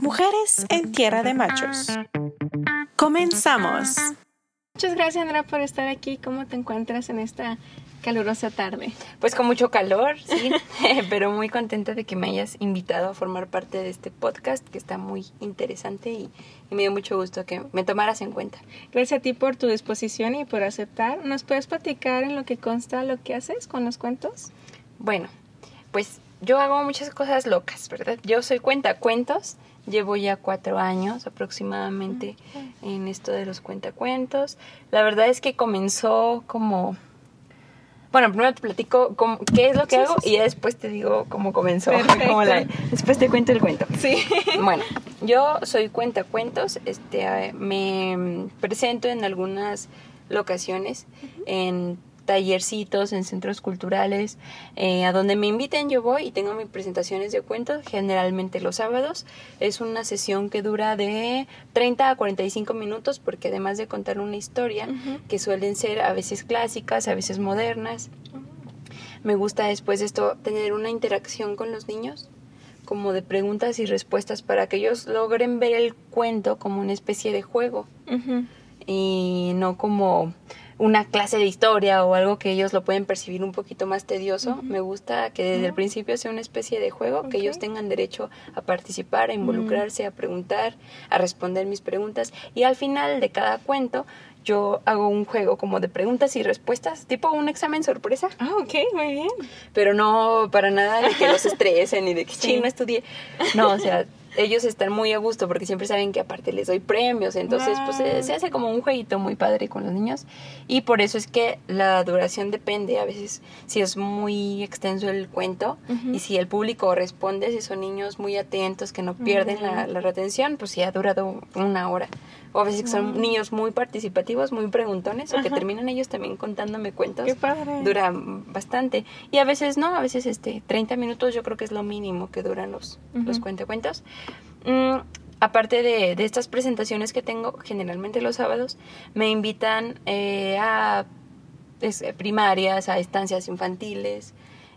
Mujeres en Tierra de Machos. Comenzamos. Muchas gracias, Andrea, por estar aquí. ¿Cómo te encuentras en esta calurosa tarde? Pues con mucho calor, sí, pero muy contenta de que me hayas invitado a formar parte de este podcast que está muy interesante y, y me dio mucho gusto que me tomaras en cuenta. Gracias a ti por tu disposición y por aceptar. ¿Nos puedes platicar en lo que consta lo que haces con los cuentos? Bueno, pues yo hago muchas cosas locas, ¿verdad? Yo soy cuentacuentos, llevo ya cuatro años aproximadamente en esto de los cuentacuentos. La verdad es que comenzó como... Bueno, primero te platico cómo- qué es lo que Sí, hago sí, y ya después te digo cómo comenzó. La- después te cuento el cuento. Sí. Bueno, yo soy cuentacuentos, este, me presento en algunas locaciones, en tallercitos, en centros culturales, eh, a donde me inviten yo voy y tengo mis presentaciones de cuentos, generalmente los sábados. Es una sesión que dura de 30 a 45 minutos porque además de contar una historia, que suelen ser a veces clásicas, a veces modernas, me gusta después de esto tener una interacción con los niños, como de preguntas y respuestas para que ellos logren ver el cuento como una especie de juego. Y no como una clase de historia o algo que ellos lo pueden percibir un poquito más tedioso. Me gusta que desde el principio sea una especie de juego, que ellos tengan derecho a participar, a involucrarse, a preguntar, a responder mis preguntas y al final de cada cuento yo hago un juego como de preguntas y respuestas, tipo un examen sorpresa Ah, ok, muy bien. pero no para nada de que los estresen y de que sí. no estudié. No, o sea, ellos están muy a gusto porque siempre saben que aparte les doy premios, entonces pues se, Wow. se hace como un jueguito muy padre con los niños y por eso es que la duración depende, a veces si es muy extenso el cuento y si el público responde, si son niños muy atentos que no pierden la, la retención, pues ya ha durado una hora. O a veces que son Wow. niños muy participativos, muy preguntones o que terminan ellos también contándome cuentos Qué padre. dura bastante. Y a veces no, a veces este 30 minutos yo creo que es lo mínimo que duran los, los Ujú. cuentacuentos. Mm, aparte de, de estas presentaciones que tengo, generalmente los sábados, me invitan eh, a es, eh, primarias, a estancias infantiles,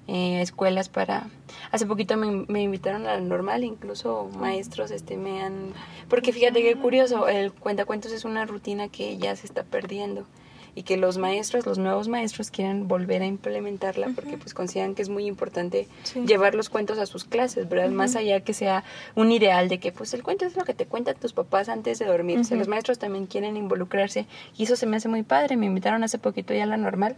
eh, escuelas para... Hace poquito me, me invitaron a la normal, incluso maestros este me han... Porque fíjate qué curioso, el cuentacuentos es una rutina que ya se está perdiendo y que los maestros, los nuevos maestros quieren volver a implementarla porque pues consideran que es muy importante Sí. llevar los cuentos a sus clases, ¿verdad? Más allá que sea un ideal de que pues el cuento es lo que te cuentan tus papás antes de dormir. O sea, los maestros también quieren involucrarse y eso se me hace muy padre. Me invitaron hace poquito ya a la normal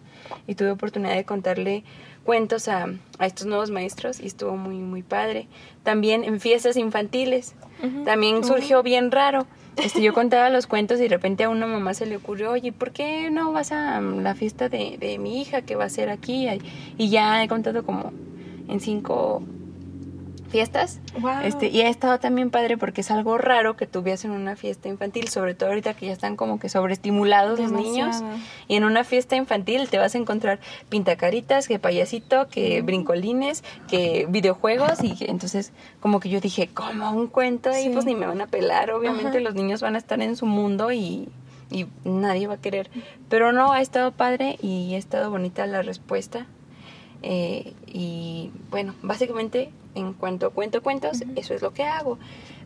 y tuve oportunidad de contarle cuentos a, a estos nuevos maestros y estuvo muy, muy padre. También en fiestas infantiles. También surgió bien raro. Este, yo contaba los cuentos y de repente a una mamá se le ocurrió, oye, ¿por qué no vas a mm, la fiesta de, de mi hija que va a ser aquí? Y ya he contado como en cinco fiestas. Wow. Este, y ha estado también padre porque es algo raro que tuviese en una fiesta infantil, sobre todo ahorita que ya están como que sobreestimulados los niños. Y en una fiesta infantil te vas a encontrar pintacaritas, que payasito, que brincolines, que videojuegos. Y entonces, como que yo dije, ¿cómo un cuento ahí? Sí. Pues ni me van a pelar. Obviamente Ajá. los niños van a estar en su mundo y, y nadie va a querer. Pero no, ha estado padre y ha estado bonita la respuesta. Eh, y bueno, básicamente en cuanto cuento cuentos, eso es lo que hago.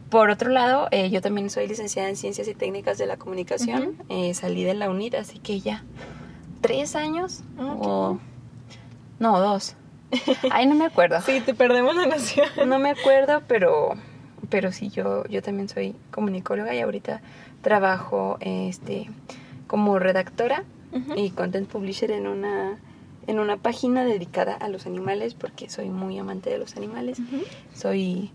Por otro lado, eh, yo también soy licenciada en Ciencias y Técnicas de la Comunicación. Eh, salí de la UNID, así que ya tres años Ah, o no dos. Ay, no me acuerdo. Sí, te perdemos la noción. No me acuerdo, pero pero sí yo yo también soy comunicóloga y ahorita trabajo este como redactora y content publisher en una en una página dedicada a los animales porque soy muy amante de los animales. Soy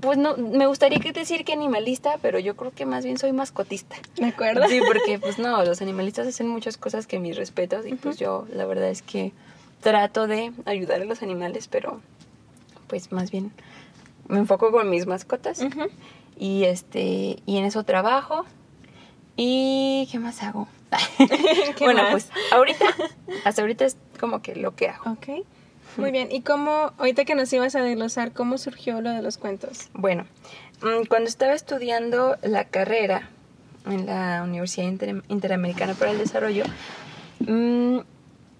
pues no me gustaría que decir que animalista, pero yo creo que más bien soy mascotista. ¿De acuerdo? Sí, porque pues no, los animalistas hacen muchas cosas que mis respetos y pues yo la verdad es que trato de ayudar a los animales, pero pues más bien me enfoco con mis mascotas y este y en eso trabajo y qué más hago. ¿Qué bueno, más? pues ahorita hasta ahorita es como que lo que hago. Ok. Muy bien. ¿Y cómo, ahorita que nos ibas a desglosar, cómo surgió lo de los cuentos? Bueno, mm, cuando estaba estudiando la carrera en la Universidad Inter- Interamericana para el Desarrollo, mm,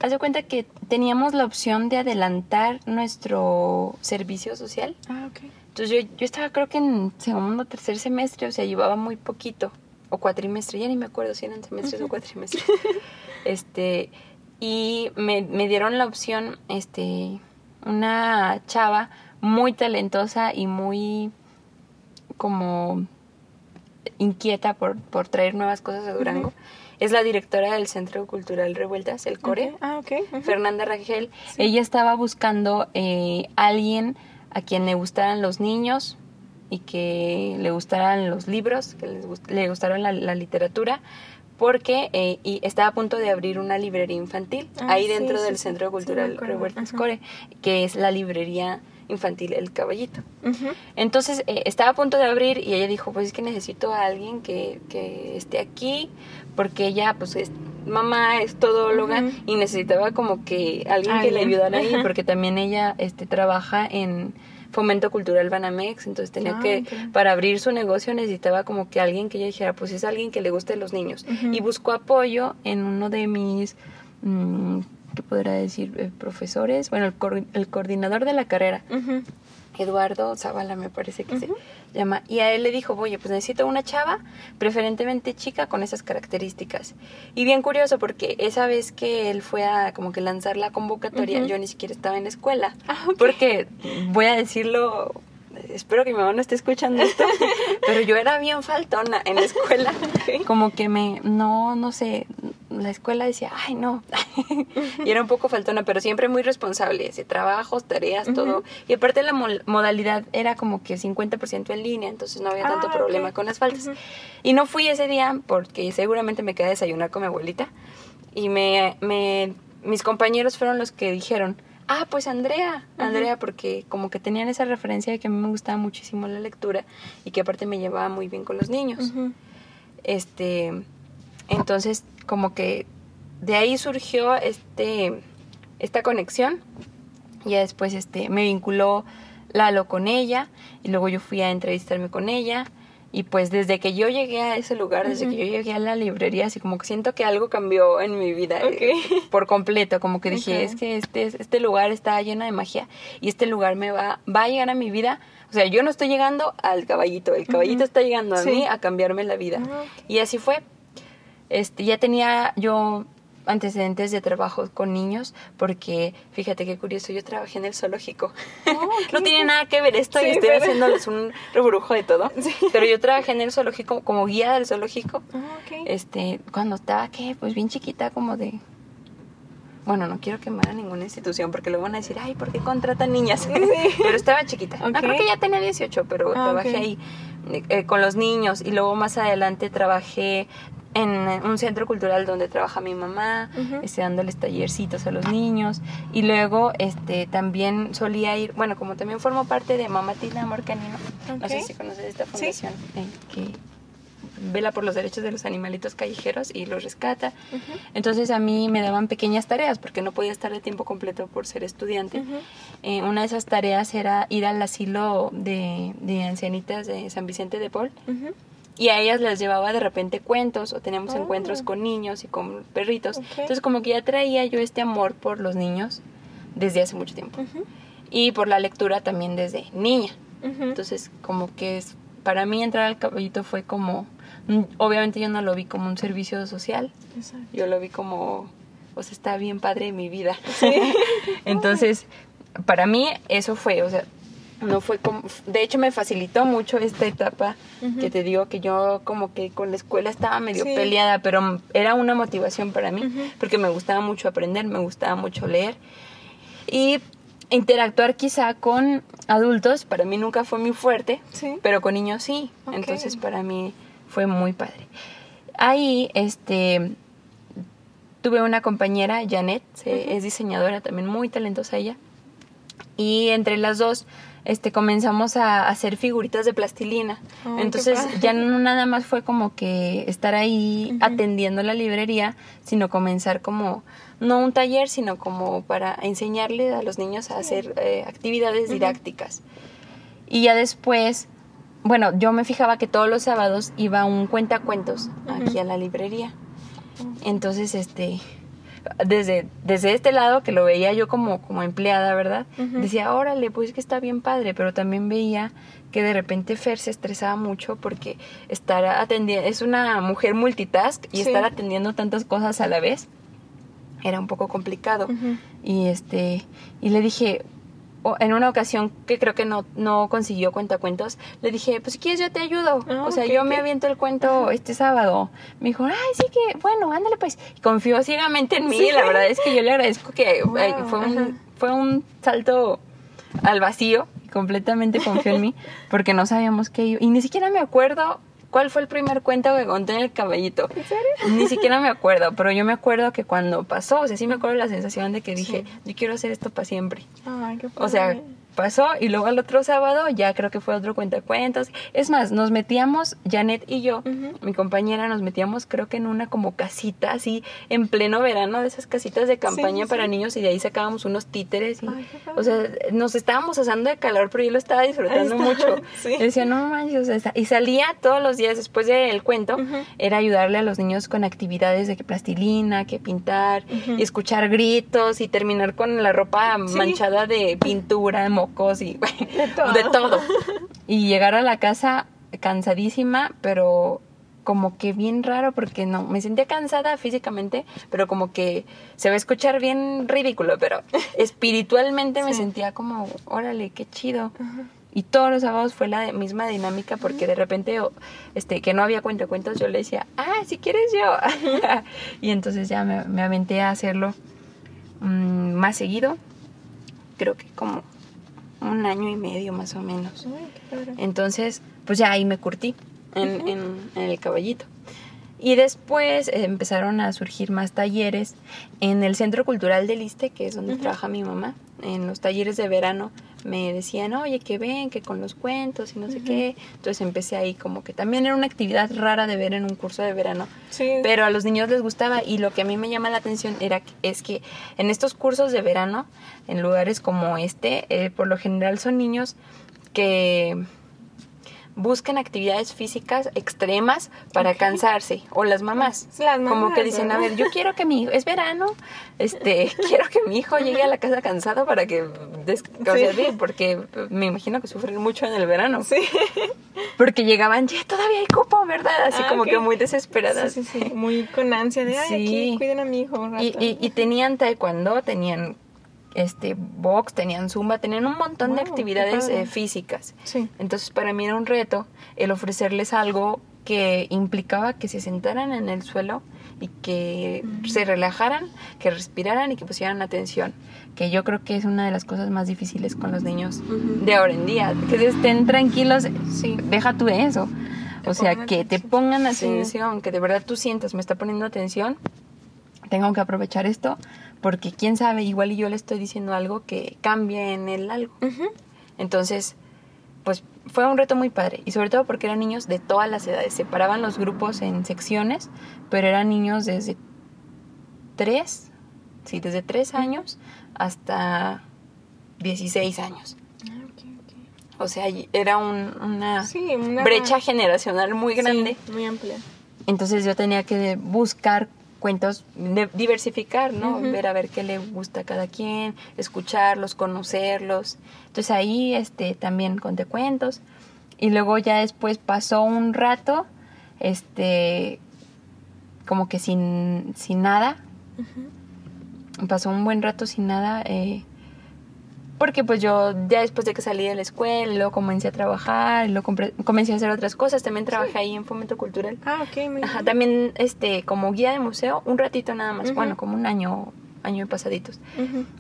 haz de cuenta que teníamos la opción de adelantar nuestro servicio social. Ah, ok. Entonces yo, yo estaba creo que en segundo o tercer semestre, o sea, llevaba muy poquito, o cuatrimestre, ya ni me acuerdo si eran semestres o cuatrimestres. este, y me, me dieron la opción, este, una chava muy talentosa y muy como inquieta por, por traer nuevas cosas a Durango. Es la directora del Centro Cultural Revueltas, el CORE. Ah, ok. Ujú. Fernanda Rangel, ella estaba buscando eh, alguien a quien le gustaran los niños y que le gustaran los libros, que les gust- le gustaran la, la literatura, porque eh, y estaba a punto de abrir una librería infantil Ah, ahí sí, dentro sí, del sí, Centro Cultural. Revueltas. Core, que es la librería infantil El Caballito. Entonces eh, estaba a punto de abrir y ella dijo, pues es que necesito a alguien que, que esté aquí porque ella pues es mamá, es todóloga y necesitaba como que alguien que le ayudara ahí porque también ella este trabaja en Fomento Cultural Banamex, entonces tenía Ah, que, para abrir su negocio necesitaba como que alguien que ella dijera, pues es alguien que le guste los niños. Y buscó apoyo en uno de mis, mm, ¿qué podrá decir? Eh, profesores, bueno, el, el coordinador de la carrera. Eduardo Zavala me parece que Ujú. se llama. Y a él le dijo, oye, pues necesito una chava, preferentemente chica, con esas características. Y bien curioso porque esa vez que él fue a como que lanzar la convocatoria, yo ni siquiera estaba en la escuela. Ah. Porque, voy a decirlo, espero que mi mamá no esté escuchando esto, pero yo era bien faltona en la escuela. Como que me, no, no sé, la escuela decía, ay, no. y era un poco faltona, pero siempre muy responsable, de trabajos, tareas, todo. Y aparte la modalidad era como que 50% en línea, entonces no había tanto Ah, problema con las faltas. Y no fui ese día porque seguramente me quedé a desayunar con mi abuelita. Y me, me, mis compañeros fueron los que dijeron, ah, pues Andrea, Andrea, porque como que tenían esa referencia de que a mí me gustaba muchísimo la lectura y que aparte me llevaba muy bien con los niños. Este, entonces como que de ahí surgió este, esta conexión. Ya después este, me vinculó Lalo con ella y luego yo fui a entrevistarme con ella. Y pues desde que yo llegué a ese lugar, desde que yo llegué a la librería, así como que siento que algo cambió en mi vida eh, por completo, como que dije, es que este, este lugar está lleno de magia y este lugar me va, va a llegar a mi vida. O sea, yo no estoy llegando al caballito, el caballito está llegando a Sí. mí a cambiarme la vida. Ah. Y así fue. Este, ya tenía yo antecedentes de trabajo con niños porque fíjate qué curioso, yo trabajé en el zoológico. Oh, no tiene nada que ver esto y estoy pero- haciéndoles un rebrujo de todo. Sí. Pero yo trabajé en el zoológico como guía del zoológico. Ah, ok. Este, cuando estaba que pues bien chiquita como de bueno, no quiero quemar a ninguna institución porque luego van a decir, ay, ¿por qué contratan niñas? pero estaba chiquita. No, Ok. creo que ya tenía 18, pero Ah, trabajé ahí eh, con los niños y luego más adelante trabajé en un centro cultural donde trabaja mi mamá, Ujú. este, dándoles tallercitos a los niños y luego este también solía ir, bueno, como también formo parte de Mamá Tina Amor Canino, no sé si conoces esta Sí. fundación eh, que vela por los derechos de los animalitos callejeros y los rescata. Ujú. Entonces a mí me daban pequeñas tareas porque no podía estar de tiempo completo por ser estudiante. Ujú. Eh, una de esas tareas era ir al asilo de, de ancianitas de San Vicente de Paul Ujú. Y a ellas les llevaba de repente cuentos o teníamos Oh. encuentros con niños y con perritos. Ok. Entonces como que ya traía yo este amor por los niños desde hace mucho tiempo y por la lectura también desde niña. Entonces, como que es, para mí entrar al caballito fue como, mm, obviamente yo no lo vi como un servicio social, Exacto. yo lo vi como, pues está bien padre mi vida. Entonces, para mí eso fue, o sea, no fue como, de hecho me facilitó mucho esta etapa que te digo que yo como que con la escuela estaba medio Sí. peleada, pero era una motivación para mí, porque me gustaba mucho aprender, me gustaba mucho leer y interactuar quizá con adultos, para mí nunca fue muy fuerte, Sí. pero con niños sí. Entonces para mí fue muy padre. Ahí, este, tuve una compañera, Janet, es diseñadora también, muy talentosa ella. Y entre las dos, este, comenzamos a hacer figuritas de plastilina. Entonces ya no nada más fue como que estar ahí atendiendo la librería, sino comenzar como, no un taller, sino como para enseñarle a los niños a hacer eh, actividades didácticas. Y ya después, bueno, yo me fijaba que todos los sábados iba un cuentacuentos Ujú. aquí a la librería. Entonces, este, desde, desde este lado, que lo veía yo como, como empleada, ¿verdad? Decía, órale, pues que está bien padre, pero también veía que de repente Fer se estresaba mucho porque estar atendiendo, es una mujer multitask y Sí. estar atendiendo tantas cosas a la vez era un poco complicado. Y este, y le dije, en una ocasión que creo que no, no consiguió cuentacuentos, le dije, pues si quieres yo te ayudo. Ah, o sea, yo me aviento el cuento este sábado. Me dijo, ay, sí que, bueno, ándale pues. Y confió ciegamente en mí. Sí. La verdad es que yo le agradezco que Wow, eh, fue, un, fue un salto al vacío. Completamente confió en mí porque no sabíamos qué iba. Y ni siquiera me acuerdo cuál fue el primer cuento que conté en el caballito. ¿En serio? Ni siquiera me acuerdo, pero yo me acuerdo que cuando pasó, o sea, sí me acuerdo la sensación de que dije, Sí. yo quiero hacer esto para siempre. Ay, qué O sea, padre. Pasó y luego al otro sábado ya creo que fue otro cuentacuentos. Es más, nos metíamos, Janet y yo, mi compañera, nos metíamos creo que en una como casita así en pleno verano, de esas casitas de campaña sí, para sí. niños y de ahí sacábamos unos títeres y, Ay, o sea, nos estábamos asando de calor, pero yo lo estaba disfrutando mucho. sí. Decía, no manches, o sea, y salía todos los días después del cuento, era ayudarle a los niños con actividades de que plastilina, que pintar, y escuchar gritos y terminar con la ropa manchada de pintura, mocos y De todo. de todo. Y llegar a la casa cansadísima, pero como que bien raro porque no, me sentía cansada físicamente, pero como que se va a escuchar bien ridículo, pero espiritualmente me sentía como, órale, qué chido. Y todos los sábados fue la misma dinámica porque de repente, este, que no había cuentacuentos, yo le decía, ah, si quieres yo. y entonces ya me, me aventé a hacerlo mm, más seguido. Creo que como un año y medio más o menos. Ay, qué padre. Entonces, pues ya ahí me curtí en, en- en el caballito. Y después eh, empezaron a surgir más talleres en el Centro Cultural del Iste, que es donde trabaja mi mamá. En los talleres de verano me decían, oye, que ven, que con los cuentos y no sé qué. Entonces empecé ahí como que también era una actividad rara de ver en un curso de verano. Sí. Pero a los niños les gustaba y lo que a mí me llama la atención era que- es que en estos cursos de verano, en lugares como este, eh, por lo general son niños que buscan actividades físicas extremas para cansarse o las mamás Las como que dicen a ver yo quiero que mi hijo es verano este quiero que mi hijo llegue a la casa cansado para que des- o sea, Sí. sí, porque me imagino que sufren mucho en el verano Sí. porque llegaban ya todavía hay cupo verdad así Ah, como que muy desesperadas Sí, sí. Muy con ansia de, ay, Sí. aquí cuiden a mi hijo un rato. y, y, y tenían taekwondo, tenían este box, tenían zumba, tenían un montón de Wow, qué actividades eh, físicas. Sí. Entonces para mí era un reto el ofrecerles algo que implicaba que se sentaran en el suelo y que Mm. se relajaran, que respiraran y que pusieran atención, que yo creo que es una de las cosas más difíciles con los niños Ujú. de ahora en día, que estén tranquilos, Sí. deja tú eso. Te O sea, pongan que te atención. pongan Sí. atención, que de verdad tú sientas, me está poniendo atención, tengo que aprovechar esto, porque quién sabe, igual y yo le estoy diciendo algo que cambie en él algo. Entonces, pues fue un reto muy padre, y sobre todo porque eran niños de todas las edades, separaban los grupos en secciones, pero eran niños desde tres, sí, desde tres años hasta 16 años. Ah. O sea, era un- una Sí, una brecha generacional muy grande. Sí, muy amplia. Entonces yo tenía que buscar cuentos, de- diversificar, ¿no? Ver a ver qué le gusta a cada quien, escucharlos, conocerlos. Entonces ahí este también conté cuentos y luego ya después pasó un rato este como que sin, sin nada, pasó un buen rato sin nada eh, porque pues yo ya después de que salí de la escuela, luego comencé a trabajar, compre- comencé a hacer otras cosas, también trabajé ahí en Fomento Cultural. Ah, ok, muy Ajá, bien. también este como guía de museo, un ratito nada más, bueno, como un año, año y pasaditos.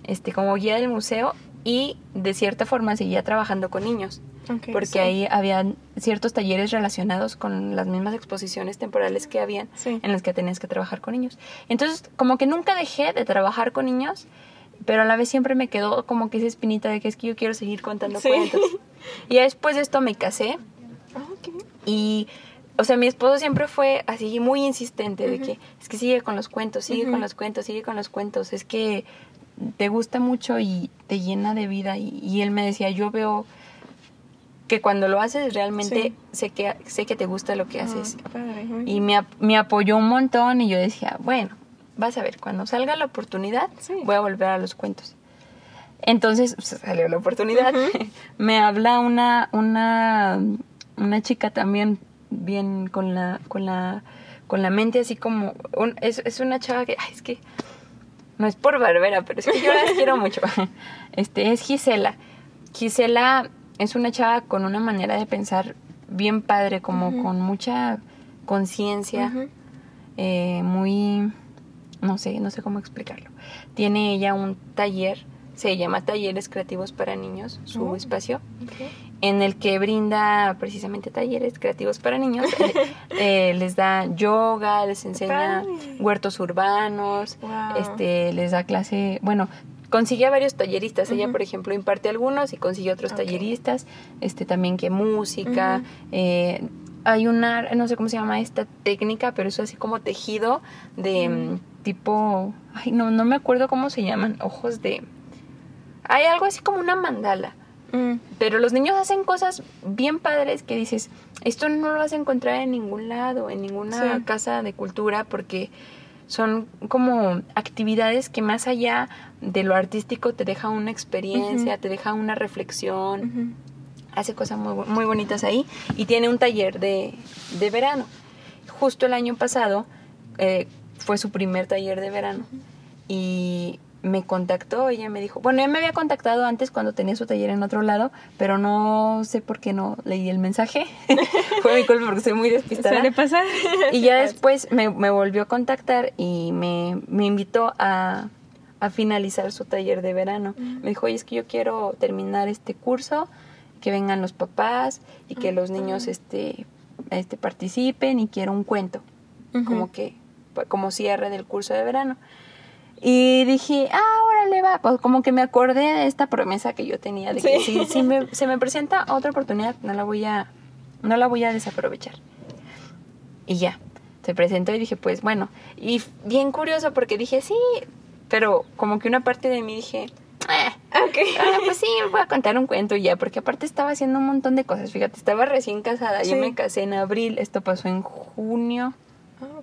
Este, como guía del museo y de cierta forma seguía trabajando con niños, Ok, porque sí. ahí habían ciertos talleres relacionados con las mismas exposiciones temporales que habían Sí. en las que tenías que trabajar con niños. Entonces, como que nunca dejé de trabajar con niños, pero a la vez siempre me quedó como que esa espinita de que es que yo quiero seguir contando Sí. cuentos. Y después de esto me casé Ah, y, o sea, mi esposo siempre fue así muy insistente de que es que sigue con los cuentos, sigue con los cuentos, sigue con los cuentos, es que te gusta mucho y te llena de vida. Y, y él me decía, yo veo que cuando lo haces realmente Sí. sé, que, sé que te gusta lo que Ah, haces. padre, muy Y me apoyó un montón y yo decía, bueno, vas a ver, cuando salga la oportunidad, Sí. voy a volver a los cuentos. Entonces pues, salió la oportunidad. Me habla una, una, una chica también bien con la, con la, con la mente así como, un- es, es una chava que, ay, es que, no es por barbera, pero es que yo la quiero mucho. Este, es Gisela. Gisela es una chava con una manera de pensar bien padre, como con mucha conciencia eh, muy, no sé, no sé cómo explicarlo. Tiene ella un taller, se llama Talleres Creativos para Niños, su espacio, en el que brinda precisamente talleres creativos para niños. Eh, eh, les da yoga, les enseña huertos urbanos, Wow. este, les da clase, bueno, consigue a varios talleristas. Ella, por ejemplo, imparte algunos y consigue otros talleristas. Este, también que música. Eh, hay una, no sé cómo se llama esta técnica, pero es así como tejido de tipo, ay, no, no me acuerdo cómo se llaman, ojos de... Hay algo así como una mandala. Mm. Pero los niños hacen cosas bien padres que dices, esto no lo vas a encontrar en ningún lado, en ninguna Sí. casa de cultura, porque son como actividades que más allá de lo artístico te deja una experiencia, te deja una reflexión, hace cosas muy, muy bonitas ahí y tiene un taller de, de verano. Justo el año pasado eh, fue su primer taller de verano y me contactó, ella me dijo, bueno, ella me había contactado antes cuando tenía su taller en otro lado, pero no sé por qué no leí el mensaje. fue mi culpa porque soy muy despistada. Suele pasar. Y ya después me, me volvió a contactar y me, me invitó a, a finalizar su taller de verano. Ujú. Me dijo, oye, es que yo quiero terminar este curso, que vengan los papás y que los niños este, este, participen y quiero un cuento, como que como cierre del curso de verano. Y dije, ah, órale, va. Pues como que me acordé de esta promesa que yo tenía de que Sí. si, si me- se me presenta otra oportunidad, no la voy a, no la voy a desaprovechar. Y ya, se presentó y dije, pues bueno. Y bien curioso porque dije, sí, pero como que una parte de mí dije, "Eh, Ok. ah, pues sí, voy a contar un cuento ya, porque aparte estaba haciendo un montón de cosas. Fíjate, estaba recién casada, yo Sí. me casé en abril, esto pasó en junio.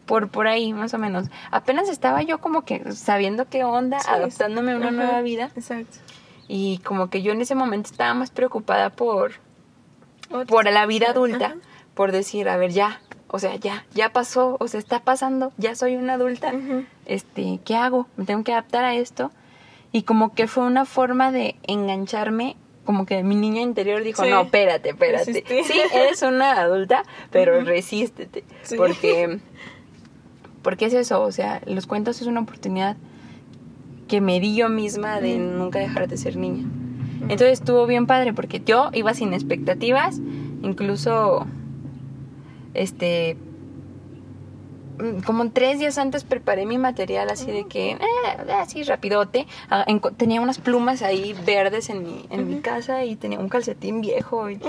Por por ahí más o menos. Apenas estaba yo como que sabiendo qué onda, Sí, adaptándome a una ajá, nueva vida Exacto. y como que yo en ese momento estaba más preocupada por por la vida adulta, Ajá. por decir, a ver, ya, o sea, ya, ya pasó, o sea, está pasando, ya soy una adulta, este, ¿qué hago? Me tengo que adaptar a esto. Y como que fue una forma de engancharme, como que mi niña interior dijo, Sí. no, espérate, espérate. Sí, eres una adulta, pero resístete. Sí. Porque, porque es eso, o sea, los cuentos es una oportunidad que me di yo misma de nunca dejar de ser niña. Entonces estuvo bien padre porque yo iba sin expectativas, incluso este como tres días antes preparé mi material así de que eh, así rapidote. Ah, tenía unas plumas ahí verdes en mi en mi casa y tenía un calcetín viejo y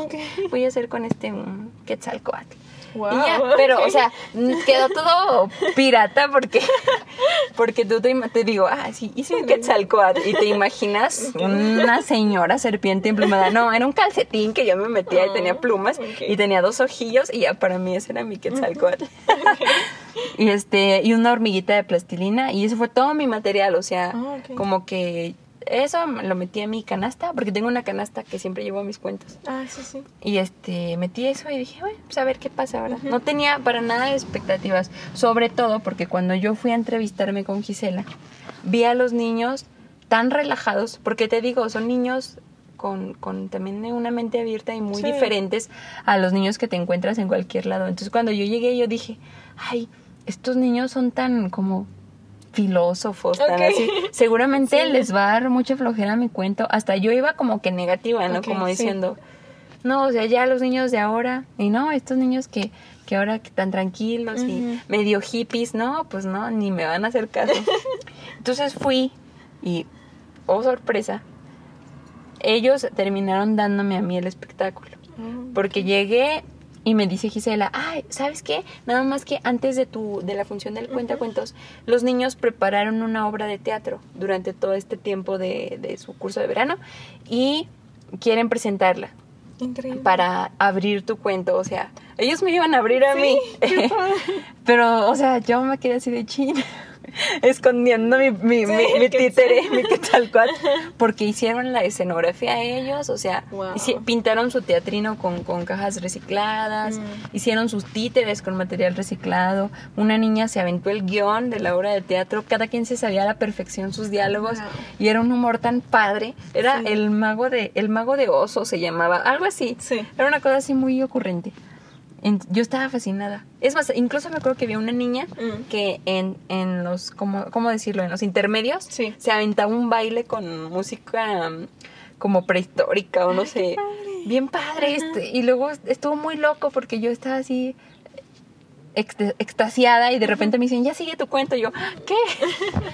voy a hacer con este un quetzalcoatl Wow, y ya, pero, o sea, mm, quedó todo pirata porque, porque tú te, te digo, ah, sí, hice un quetzalcoatl y te imaginas una señora serpiente emplumada. No, era un calcetín que yo me metía y tenía plumas ok. y tenía dos ojillos y ya para mí ese era mi quetzalcoatl. y este, y una hormiguita de plastilina y ese fue todo mi material, o sea, Ah, como que eso lo metí en mi canasta porque tengo una canasta que siempre llevo mis cuentos. Ah, sí, sí. Y este, metí eso y dije, bueno, pues a ver qué pasa ahora. No tenía para nada expectativas, sobre todo porque cuando yo fui a entrevistarme con Gisela, vi a los niños tan relajados, porque te digo, son niños con, con también una mente abierta y muy Sí. diferentes a los niños que te encuentras en cualquier lado. Entonces cuando yo llegué, yo dije, ay, estos niños son tan como filósofos, tan Ok. así. Seguramente Sí. les va a dar mucha flojera mi cuento. Hasta yo iba como que negativa, ¿no? Ok, como sí. diciendo, no, o sea, ya los niños de ahora, y no, estos niños que, que ahora están tranquilos y Ujú. medio hippies, no, pues no, ni me van a hacer caso. Entonces fui y, oh sorpresa, ellos terminaron dándome a mí el espectáculo. Ah, Porque llegué y me dice Gisela, ay, ¿sabes qué? Nada más que antes de tu, de la función del cuentacuentos, los niños prepararon una obra de teatro durante todo este tiempo de, de su curso de verano y quieren presentarla Increíble. para abrir tu cuento. O sea, ellos me iban a abrir a Sí, mí. Pero, o sea, yo me quedé así de chin. escondiendo mi, mi, Sí, mi, mi que títere, mi quetzalcóatl, porque hicieron la escenografía ellos, o sea, Wow. pintaron su teatrino con, con cajas recicladas, Mm. hicieron sus títeres con material reciclado, una niña se aventó el guion de la obra de teatro, cada quien se sabía a la perfección sus diálogos Wow. y era un humor tan padre, era Sí. el mago de el mago de oso se llamaba, algo así. Sí. Era una cosa así muy ocurrente. En- yo estaba fascinada. Es más, incluso me acuerdo que había una niña Mm. que en, en los, ¿cómo, ¿cómo decirlo? En los intermedios Sí. se aventaba un baile con música um, como prehistórica o no sé. Bien padre. Este, y luego estuvo muy loco porque yo estaba así ext- extasiada y de repente me dicen, ya sigue tu cuento. Y yo, ¿qué?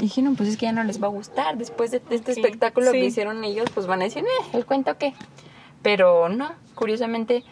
Y dije, no, pues es que ya no les va a gustar. Después de este espectáculo sí. que hicieron ellos, pues van a decir, eh, ¿el cuento qué? Pero no, curiosamente,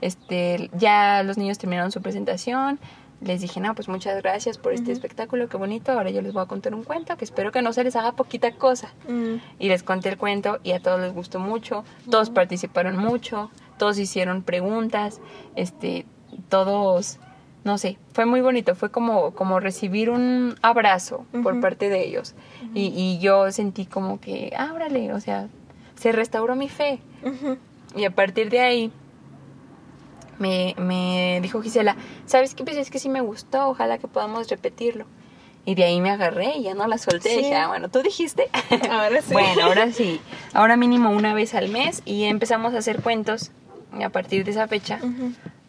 este, ya los niños terminaron su presentación. Les dije, no, pues muchas gracias por este espectáculo, qué bonito. Ahora yo les voy a contar un cuento que espero que no se les haga poquita cosa. Mm. Y les conté el cuento y a todos les gustó mucho. Todos participaron mucho, todos hicieron preguntas, este, todos, no sé, fue muy bonito. Fue como, como recibir un abrazo por parte de ellos. y, y yo sentí como que, ah, órale, o sea, se restauró mi fe. Y a partir de ahí me, me dijo Gisela, ¿sabes qué? Pues es que sí me gustó, ojalá que podamos repetirlo. Y de ahí me agarré y ya no la solté. Sí. Dije, ah, bueno, tú dijiste. Ahora sí. Bueno, ahora sí. Ahora mínimo una vez al mes y empezamos a hacer cuentos y a partir de esa fecha.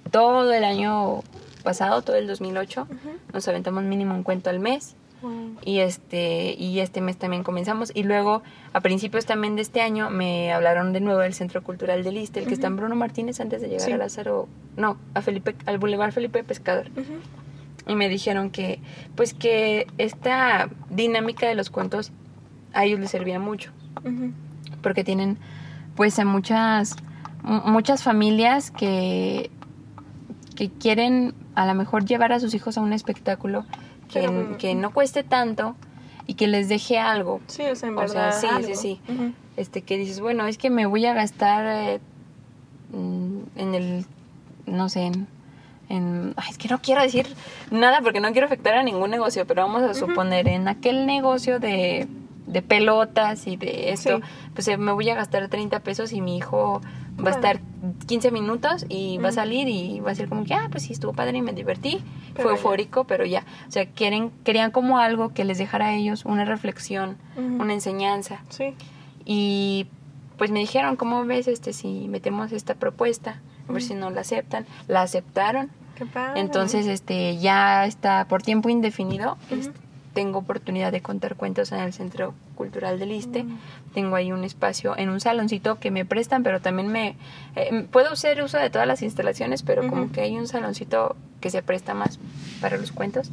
Todo el año pasado, todo el 2008, Ujú. nos aventamos mínimo un cuento al mes Wow. y este y este mes también comenzamos. Y luego a principios también de este año me hablaron de nuevo del Centro Cultural del Iste, el que está en Bruno Martínez antes de llegar Sí. a Lázaro, no, a Felipe al Boulevard Felipe Pescador. Y me dijeron que pues que esta dinámica de los cuentos a ellos les servía mucho. Porque tienen pues a muchas mu- muchas familias que que quieren a lo mejor llevar a sus hijos a un espectáculo que, Pero, que no cueste tanto y que les deje algo Sí, o sea, en O sea, verdad. sí, algo. sí, sí. Este que dices bueno es que me voy a gastar eh, mm, en el no sé en, en- ay, es que no quiero decir nada porque no quiero afectar a ningún negocio pero vamos a suponer en aquel negocio de de pelotas y de esto Sí. pues eh, me voy a gastar 30 pesos y mi hijo va a estar 15 minutos y va a salir y va a ser como que ah pues sí estuvo padre y me divertí Pero fue ya. eufórico pero ya o sea quieren querían como algo que les dejara a ellos una reflexión una enseñanza Sí. y pues me dijeron, ¿cómo ves este si metemos esta propuesta? A ver si no la aceptan. La aceptaron. Qué padre. Entonces, este ya está por tiempo indefinido. Este, tengo oportunidad de contar cuentos en el Centro Cultural del Iste. Mm. Tengo ahí un espacio en un saloncito que me prestan, pero también me eh, puedo hacer uso de todas las instalaciones, pero como Ujú. que hay un saloncito que se presta más para los cuentos.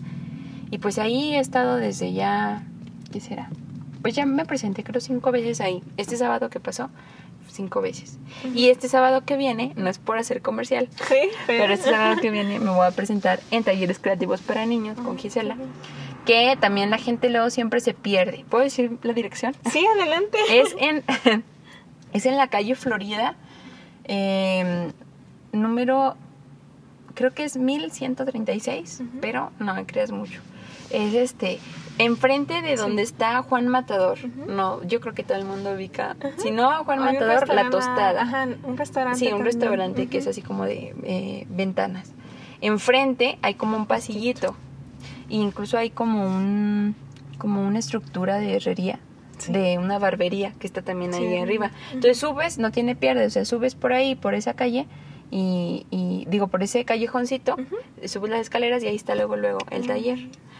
Y pues ahí he estado desde ya, ¿qué será? Pues ya me presenté creo cinco veces ahí. Este sábado que pasó, cinco veces. Y este sábado que viene, no es por hacer comercial, Sí, pero este sábado que viene me voy a presentar en talleres creativos para niños con Gisela, que también la gente luego siempre se pierde. ¿Puedo decir la dirección? Sí, adelante. Es en, es en la calle Florida, eh, número, creo que es 1136, Ujú. pero no me creas mucho. Es este, enfrente de donde está Juan Matador. No, yo creo que todo el mundo ubica. Si no, Juan Matador, la tostada. Ajá, un restaurante. Sí, un también. restaurante que es así como de eh, ventanas. Enfrente hay como un pasillito. E incluso hay como un como una estructura de herrería, Sí. de una barbería que está también ahí Sí. arriba. Entonces subes, no tiene pierde, o sea, subes por ahí, por esa calle y, y digo, por ese callejoncito, subes las escaleras y ahí está luego luego el taller.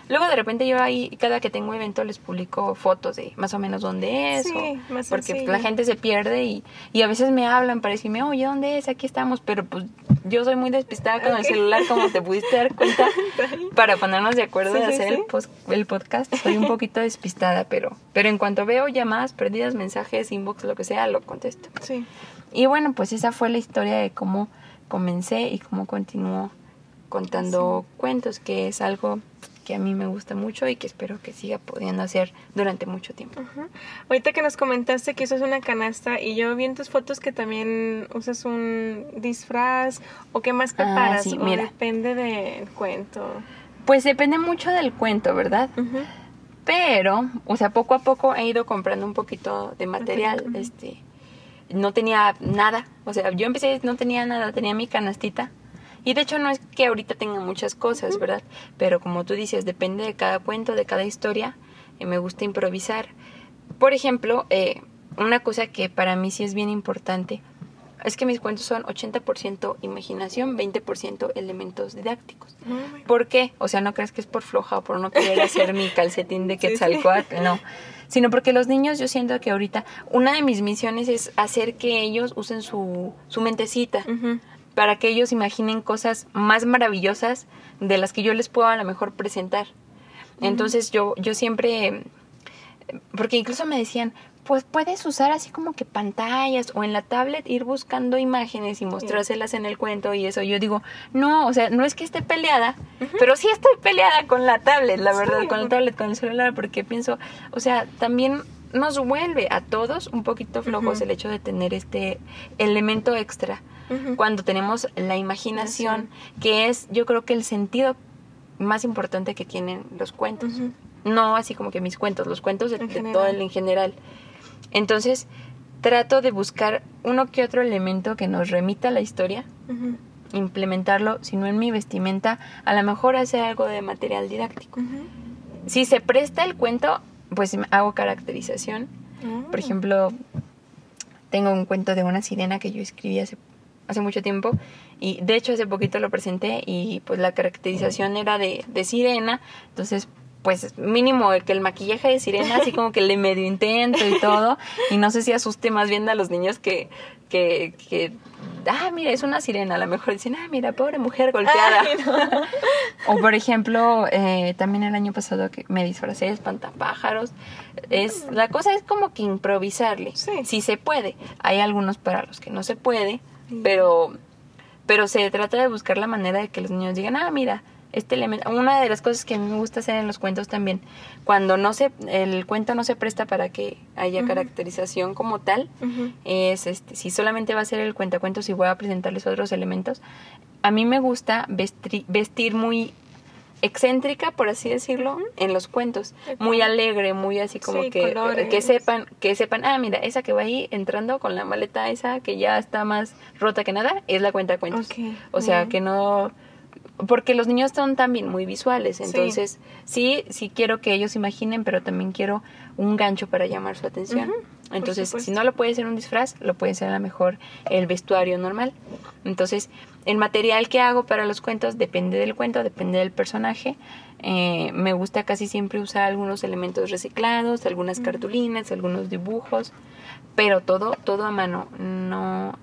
Luego de repente yo ahí, cada que tengo evento, les publico fotos de más o menos dónde es. Sí, o- más porque sencillo. la gente se pierde y, y a veces me hablan para decirme, oye, ¿dónde es? Aquí estamos. Pero pues yo soy muy despistada con el celular, como te pudiste dar cuenta, para ponernos de acuerdo Sí, de sí, hacer. El, pos- el podcast. Soy un poquito despistada, pero, pero en cuanto veo llamadas perdidas, mensajes, inbox, lo que sea, lo contesto. Sí. Y bueno, pues esa fue la historia de cómo comencé y cómo continúo contando cuentos, que es algo que a mí me gusta mucho y que espero que siga pudiendo hacer durante mucho tiempo. Ajá. Ahorita que nos comentaste que usas una canasta y yo vi en tus fotos que también usas un disfraz o qué más Ah, preparas sí, o mira. depende del cuento. Pues depende mucho del cuento, ¿verdad? Pero, o sea, poco a poco he ido comprando un poquito de material. Este, no tenía nada. O sea, yo empecé, no tenía nada, tenía mi canastita. Y de hecho no es que ahorita tenga muchas cosas, ¿verdad? Pero como tú dices, depende de cada cuento, de cada historia. Y me gusta improvisar. Por ejemplo, eh, una cosa que para mí sí es bien importante es que mis cuentos son 80% imaginación, 20% elementos didácticos. ¿Por qué? O sea, no crees que es por floja o por no querer hacer mi calcetín de Sí, sí. Quetzalcóatl, no. Sino porque los niños, yo siento que ahorita una de mis misiones es hacer que ellos usen su, su mentecita. Para que ellos imaginen cosas más maravillosas de las que yo les puedo a lo mejor presentar. Entonces yo, yo siempre, porque incluso me decían, pues puedes usar así como que pantallas o en la tablet ir buscando imágenes y mostrárselas en el cuento y eso. Yo digo, no, o sea, no es que esté peleada, pero sí estoy peleada con la tablet, la Sí, verdad, con la tablet, con el celular, porque pienso, o sea, también nos vuelve a todos un poquito flojos el hecho de tener este elemento extra Cuando tenemos la imaginación, que es yo creo que el sentido más importante que tienen los cuentos. No así como que mis cuentos, los cuentos de, En de general. todo el en general. Entonces, trato de buscar uno que otro elemento que nos remita a la historia, implementarlo, si no en mi vestimenta, a lo mejor hacer algo de material didáctico. Si se presta el cuento, pues hago caracterización. Ah. Por ejemplo, tengo un cuento de una sirena que yo escribí hace, hace mucho tiempo y de hecho hace poquito lo presenté y pues la caracterización era de, de sirena, entonces pues mínimo que el maquillaje de sirena así como que le medio intento y todo y no sé si asuste más bien a los niños que, que, que ah mira es una sirena a lo mejor dicen ah mira pobre mujer golpeada Ay, no. o por ejemplo, eh, también el año pasado que me disfracé de espantapájaros. Es, la cosa es como que improvisarle. Sí. Si se puede. Hay algunos para los que no se puede. Pero, pero se trata de buscar la manera de que los niños digan, ah, mira, este elemento. Una de las cosas que a mí me gusta hacer en los cuentos también, cuando no se, el cuento no se presta para que haya caracterización como tal, es este, si solamente va a ser el cuentacuentos y voy a presentarles otros elementos, a mí me gusta vestri- vestir muy excéntrica, por así decirlo, en los cuentos, muy alegre, muy así como Sí, que colores. que sepan, que sepan, ah, mira, esa que va ahí entrando con la maleta esa que ya está más rota que nada, es la cuentacuentos. Ok, O sea, bien. que no porque los niños son también muy visuales, entonces sí, sí quiero que ellos imaginen, pero también quiero un gancho para llamar su atención. Entonces, si no lo puede ser un disfraz, lo puede ser a lo mejor el vestuario normal. Entonces, el material que hago para los cuentos depende del cuento, depende del personaje. Eh, me gusta casi siempre usar algunos elementos reciclados, algunas cartulinas, algunos dibujos, pero todo, todo a mano. No,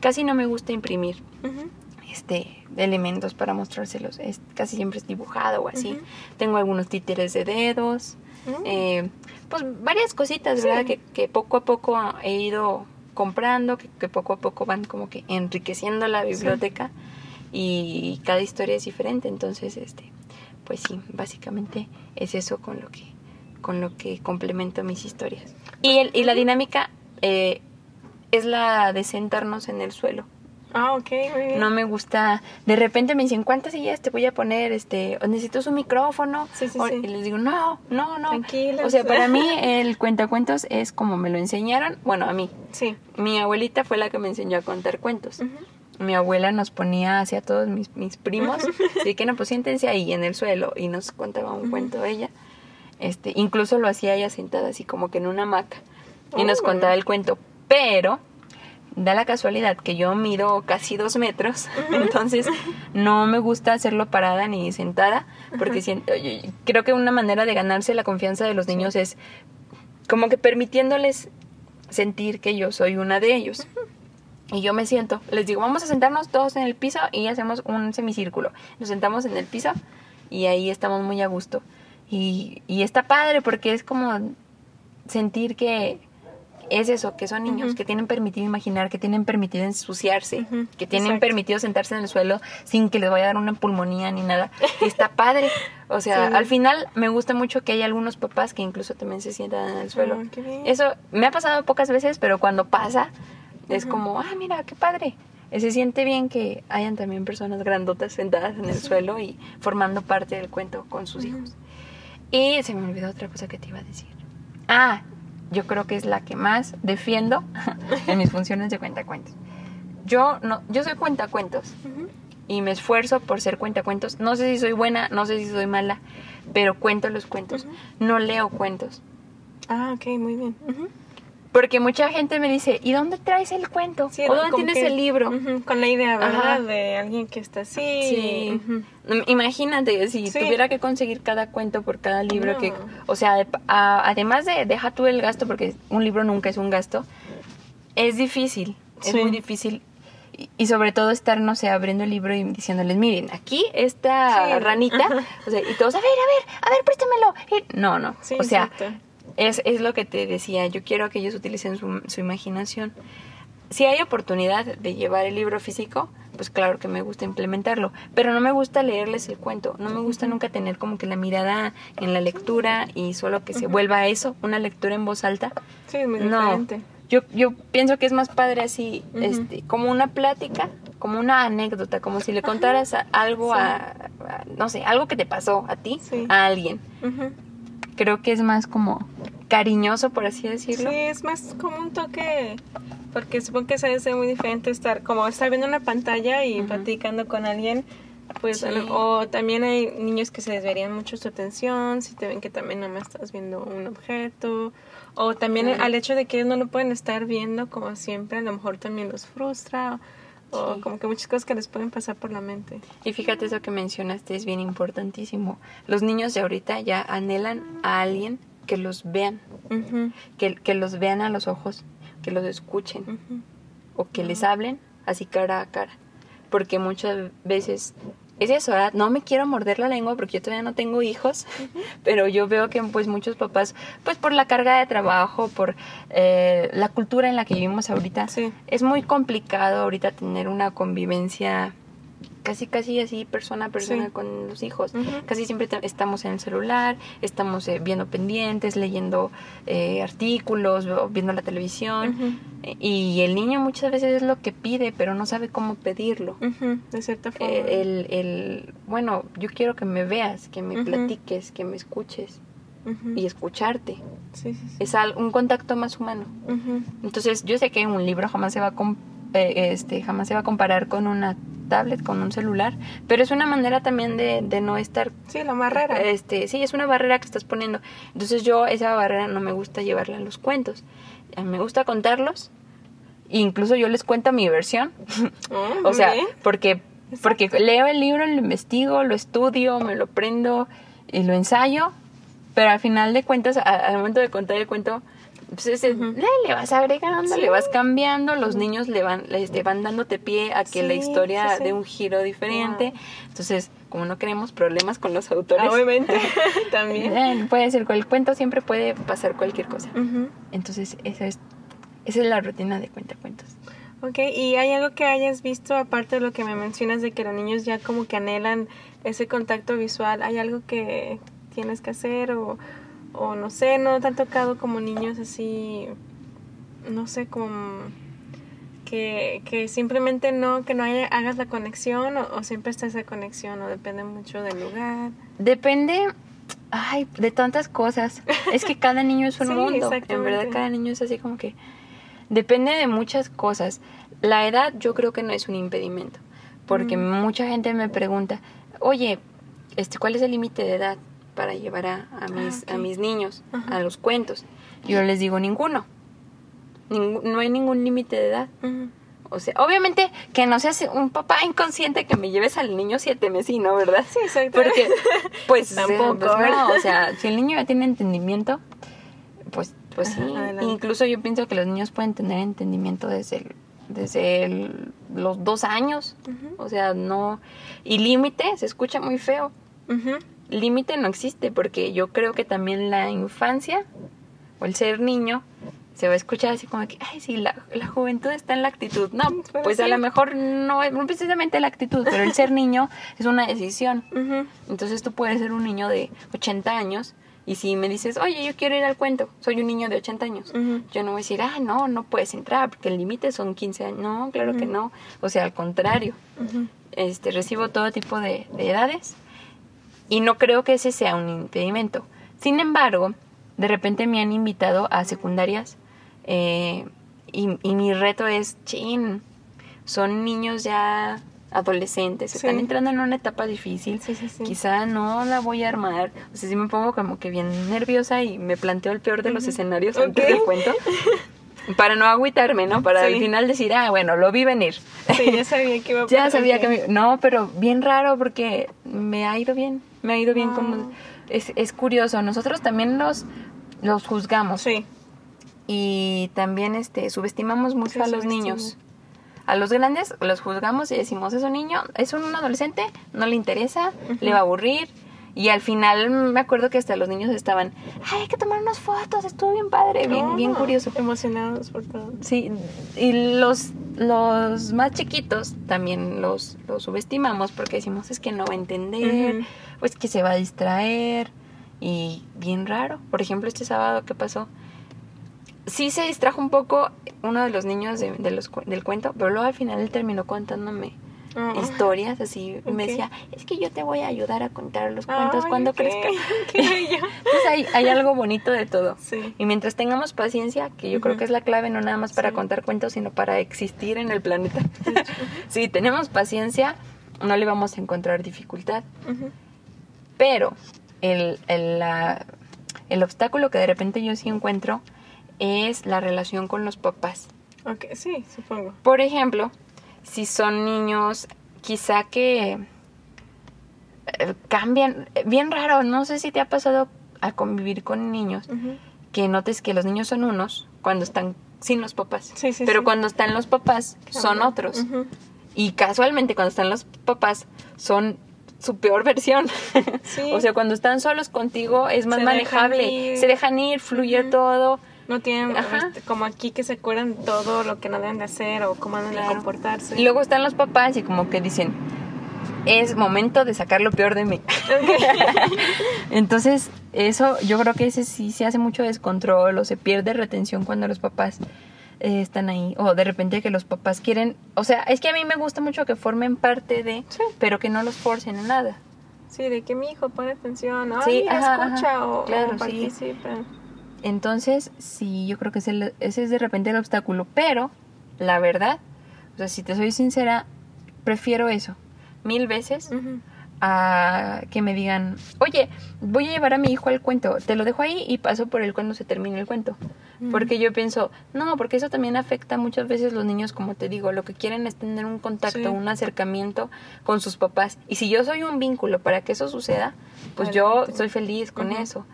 casi no me gusta imprimir este elementos para mostrárselos. Es, casi siempre es dibujado o así. Tengo algunos títeres de dedos. Eh, pues varias cositas, Sí. ¿verdad? Que, que poco a poco he ido comprando, que, que poco a poco van como que enriqueciendo la biblioteca y cada historia es diferente. Entonces, este, pues sí, básicamente es eso con lo que, con lo que complemento mis historias. Y, el, y la dinámica eh, es la de sentarnos en el suelo. Ah, ok, muy bien. No me gusta. De repente me dicen, ¿cuántas sillas te voy a poner? Este, ¿o necesitas un micrófono? Sí, sí, O- sí. Y les digo, no, no, no. Tranquilos. O sea, para mí el cuentacuentos es como me lo enseñaron. Bueno, a mí. Sí. Mi abuelita fue la que me enseñó a contar cuentos. Ujú. Mi abuela nos ponía hacia todos mis, mis primos. así que no, pues siéntense ahí en el suelo. Y nos contaba un Ujú. cuento ella. Este, incluso lo hacía ella sentada así como que en una hamaca. Y nos Oh. contaba el cuento. Pero da la casualidad que yo mido casi dos metros, entonces no me gusta hacerlo parada ni sentada, porque siento- yo- creo que una manera de ganarse la confianza de los niños es como que permitiéndoles sentir que yo soy una de ellos. Y yo me siento, les digo, vamos a sentarnos todos en el piso y hacemos un semicírculo. Nos sentamos en el piso y ahí estamos muy a gusto. Y, y está padre porque es como sentir que es eso, que son niños, que tienen permitido imaginar, que tienen permitido ensuciarse, que tienen exacto. permitido sentarse en el suelo sin que les vaya a dar una pulmonía ni nada. Y está padre. O sea, Sí. al final me gusta mucho que hay algunos papás que incluso también se sientan en el suelo. Eso me ha pasado pocas veces, pero cuando pasa es como, ah, mira, qué padre. Se siente bien que hayan también personas grandotas sentadas en el suelo y formando parte del cuento con sus hijos. Y se me olvidó otra cosa que te iba a decir. Ah, yo creo que es la que más defiendo en mis funciones de cuentacuentos. Yo no, yo soy cuentacuentos y me esfuerzo por ser cuentacuentos. No sé si soy buena, no sé si soy mala, pero cuento los cuentos. No leo cuentos. Ah, ok, muy bien. Porque mucha gente me dice, ¿y dónde traes el cuento? Sí, ¿O dónde tienes que- el libro? ujú, Con la idea, ¿verdad? Ajá. De alguien que está así. Sí. ujú. Mm, Imagínate, si Sí. tuviera que conseguir cada cuento por cada libro No. que... O sea, de- a- además de deja tú el gasto, porque un libro nunca es un gasto, es difícil, es muy difícil. Y, y sobre todo estar, no sé, abriendo el libro y diciéndoles, miren, aquí esta ranita, o sea, y todos, a ver, a ver, a ver, préstamelo. Y- no, no, Sí, o sea, exacto. Es, es lo que te decía, yo quiero que ellos utilicen su, su imaginación. Si hay oportunidad de llevar el libro físico, pues claro que me gusta implementarlo, pero no me gusta leerles el cuento, no me gusta nunca tener como que la mirada en la lectura y solo que se vuelva a eso, una lectura en voz alta. Sí, es muy No, diferente. yo, yo pienso que es más padre así, este, como una plática, como una anécdota, como si le contaras algo Sí. a, a- no sé, algo que te pasó a ti, Sí. a alguien. Creo que es más como cariñoso, por así Sí, decirlo. es más como un toque, porque supongo que se ser muy diferente estar, como estar viendo una pantalla y platicando con alguien, pues, Sí. o también hay niños que se desverían mucho su atención, si te ven que también nada más estás viendo un objeto, o también Sí. al hecho de que ellos no lo pueden estar viendo como siempre, a lo mejor también los frustra, o Sí. como que muchas cosas que les pueden pasar por la mente. Y fíjate eso que mencionaste es bien importantísimo. Los niños de ahorita ya anhelan a alguien que los vean, que, que los vean a los ojos, que los escuchen o que les hablen así cara a cara. Porque muchas veces es eso, ¿verdad? No me quiero morder la lengua porque yo todavía no tengo hijos, pero yo veo que pues muchos papás, pues por la carga de trabajo, por eh, la cultura en la que vivimos ahorita, Sí. es muy complicado ahorita tener una convivencia casi casi así persona a persona Sí. con los hijos. Casi siempre estamos en el celular, estamos eh, viendo pendientes, leyendo eh, artículos, viendo la televisión. Eh, Y el niño muchas veces es lo que pide, pero no sabe cómo pedirlo. De cierta forma. Eh, el, el, bueno, yo quiero que me veas, que me platiques, que me escuches y escucharte. Sí, sí. Es al- un contacto más humano. Entonces, yo sé que un libro jamás se va a este jamás se va a comparar con una tablet, con un celular, pero es una manera también de, de no estar Sí, la barrera. este, sí, es una barrera que estás poniendo. Entonces, yo esa barrera no me gusta llevarla a los cuentos. A mí me gusta contarlos. Incluso yo les cuento mi versión. Oh, o sea, bien. porque porque leo el libro, lo investigo, lo estudio, me lo prendo y lo ensayo, pero al final de cuentas, al momento de contar el cuento, pues ese- Ujú. le, le vas agregando, Sí. le vas cambiando, los niños le van, le, este, van dándote pie a que la Sí, historia sí, dé un giro diferente. Wow. Entonces, como no queremos problemas con los autores, Obviamente, también. eh, puede ser, con el cuento siempre puede pasar cualquier cosa. Ujú. Entonces, esa es, esa es la rutina de cuentacuentos. Ok, ¿y hay algo que hayas visto aparte de lo que me mencionas de que los niños ya como que anhelan ese contacto visual? ¿Hay algo que tienes que hacer o, o no sé, no te han tocado como niños así, no sé, como que, que simplemente no, que no haya, hagas la conexión o, o siempre está esa conexión o depende mucho del lugar? Depende, ay, de tantas cosas. Es que cada niño es un Sí, mundo. En verdad, cada niño es así como que depende de muchas cosas. La edad yo creo que no es un impedimento, porque Mm. mucha gente me pregunta, oye, este, ¿cuál es el límite de edad para llevar a, a mis, a mis niños Ajá. a los cuentos? Yo les digo ninguno. Ningú- no hay ningún límite de edad. O sea, obviamente que no seas un papá inconsciente que me lleves al niño siete mesino, ¿verdad? Sí, exacto. Porque, pues, Tampoco, pues, no, o sea, si el niño ya tiene entendimiento, pues, pues Ajá, sí. adelante. Incluso yo pienso que los niños pueden tener entendimiento desde, el- desde el- los dos años. O sea, no. Y límite se escucha muy feo. Ujú. Límite no existe porque yo creo que también la infancia o el ser niño se va a escuchar así como que, ay, sí, la, la juventud está en la actitud. No, Pero pues a lo mejor no es no precisamente la actitud, pero el ser niño es una decisión. Entonces tú puedes ser un niño de 80 años Y si me dices, oye, yo quiero ir al cuento, soy un niño de 80 años, yo no voy a decir, ah, no, no puedes entrar porque el límite son 15 años. No, claro que no. O sea, al contrario, este, recibo todo tipo de, de edades y no creo que ese sea un impedimento. Sin embargo, de repente me han invitado a secundarias eh, y, y mi reto es, chin, son niños ya adolescentes, Sí. están entrando en una etapa difícil, Sí, quizá no la voy a armar, o sea, sí me pongo como que bien nerviosa y me planteo el peor de los escenarios antes Ok. del cuento. Para no agüitarme, ¿no? Para al final decir, ah, bueno, lo vi venir. Sí, ya sabía que iba a Ya pasar. sabía que me... No, pero bien raro porque me ha ido bien. Me ha ido bien con... Ah. Es, es curioso. Nosotros también los, los juzgamos. Sí. Y también este subestimamos mucho Sí, a los niños. A los grandes los juzgamos y decimos, es un niño, es un adolescente, no le interesa, le va a aburrir. Y al final me acuerdo que hasta los niños estaban, ay, hay que tomar unas fotos, estuvo bien padre, bien, Oh, bien curioso. Emocionados por todo. Sí, y los, los más chiquitos también los, los subestimamos porque decimos es que no va a entender, Ujú. o es que se va a distraer y bien raro. Por ejemplo, este sábado que pasó, sí se distrajo un poco uno de los niños de, de los, del cuento, pero luego al final él terminó contándome Oh. historias así. Me decía, es que yo te voy a ayudar a contar los cuentos cuando ok. crezca. Entonces hay, hay algo bonito de todo. Sí. Y mientras tengamos paciencia, que yo creo que es la clave no nada más para Sí. contar cuentos, sino para existir en el planeta. si tenemos paciencia, no le vamos a encontrar dificultad. Pero el, el, la- el obstáculo que de repente yo sí encuentro es la relación con los papás. Ok, sí, supongo. Por ejemplo, si son niños, quizá que eh, cambian, bien raro, no sé si te ha pasado a convivir con niños, que notes que los niños son unos cuando están sin los papás. Sí, sí, pero sí. cuando están los papás son otros. Y casualmente cuando están los papás son su peor versión. O sea, cuando están solos contigo es más Se manejable. Se dejan ir, fluye todo. No tienen este, como aquí que se acuerdan todo lo que no deben de hacer o cómo deben de comportarse. Y luego están los papás y como que dicen, es momento de sacar lo peor de mí. Entonces, eso yo creo que ese sí se hace mucho descontrol o se pierde retención cuando los papás eh, están ahí. O de repente que los papás quieren, o sea, es que a mí me gusta mucho que formen parte de, Sí. pero que no los forcen en nada. Sí, de que mi hijo pone atención, ay, Sí, ajá, escucha ajá. o, Claro, o sí. Entonces, sí, yo creo que ese, ese es de repente el obstáculo. Pero, la verdad, o sea, si te soy sincera, prefiero eso mil veces a que me digan, oye, voy a llevar a mi hijo al cuento, te lo dejo ahí y paso por él cuando se termine el cuento. Porque yo pienso, no, porque eso también afecta muchas veces los niños, como te digo, lo que quieren es tener un contacto, Sí. un acercamiento con sus papás. Y si yo soy un vínculo para que eso suceda, pues yo soy feliz con eso.